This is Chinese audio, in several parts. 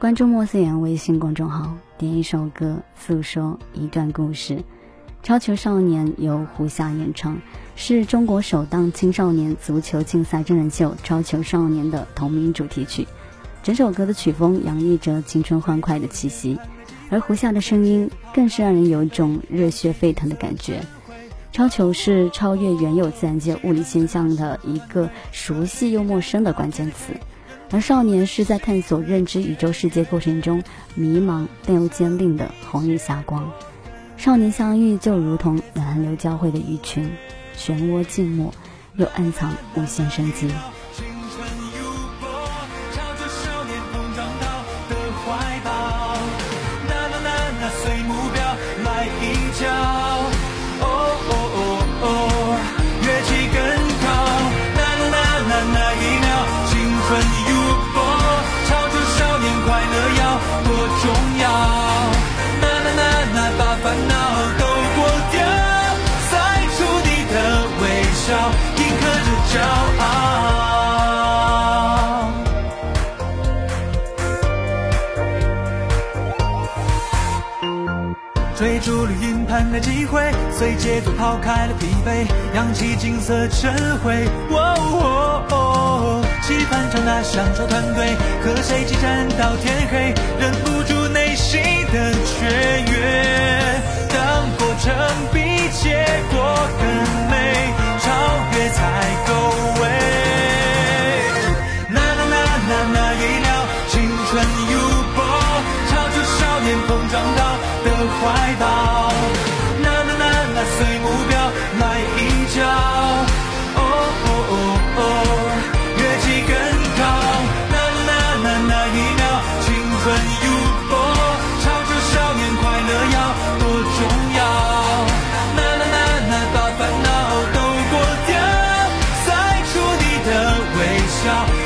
关注莫思言微信公众号，点一首歌，诉说一段故事。超球少年由胡夏演唱，是中国首档青少年足球竞赛真人秀《超球少年》的同名主题曲。整首歌的曲风洋溢着青春欢快的气息，而胡夏的声音更是让人有一种热血沸腾的感觉。超球是超越原有自然界物理现象的一个熟悉又陌生的关键词，而少年是在探索认知宇宙世界过程中迷茫但又坚定的红日霞光。少年相遇就如同南流交汇的鱼群，漩涡静默，又暗藏无限生机。追逐绿茵盘的机会，随节奏抛开了疲惫，扬起金色晨晖。期盼着那享受团队，和谁激战到天黑，忍不住怀抱啦啦啦啦，随目标来一跤。哦哦哦哦，越级更高。啦啦啦，那一秒，青春如火，朝着少年快乐。要多重要啦啦啦啦，把烦恼都过掉，晒出你的微笑。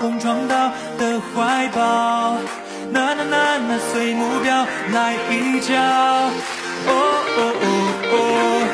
碰撞到的怀抱。那那那那，随目标来一脚。哦哦哦哦。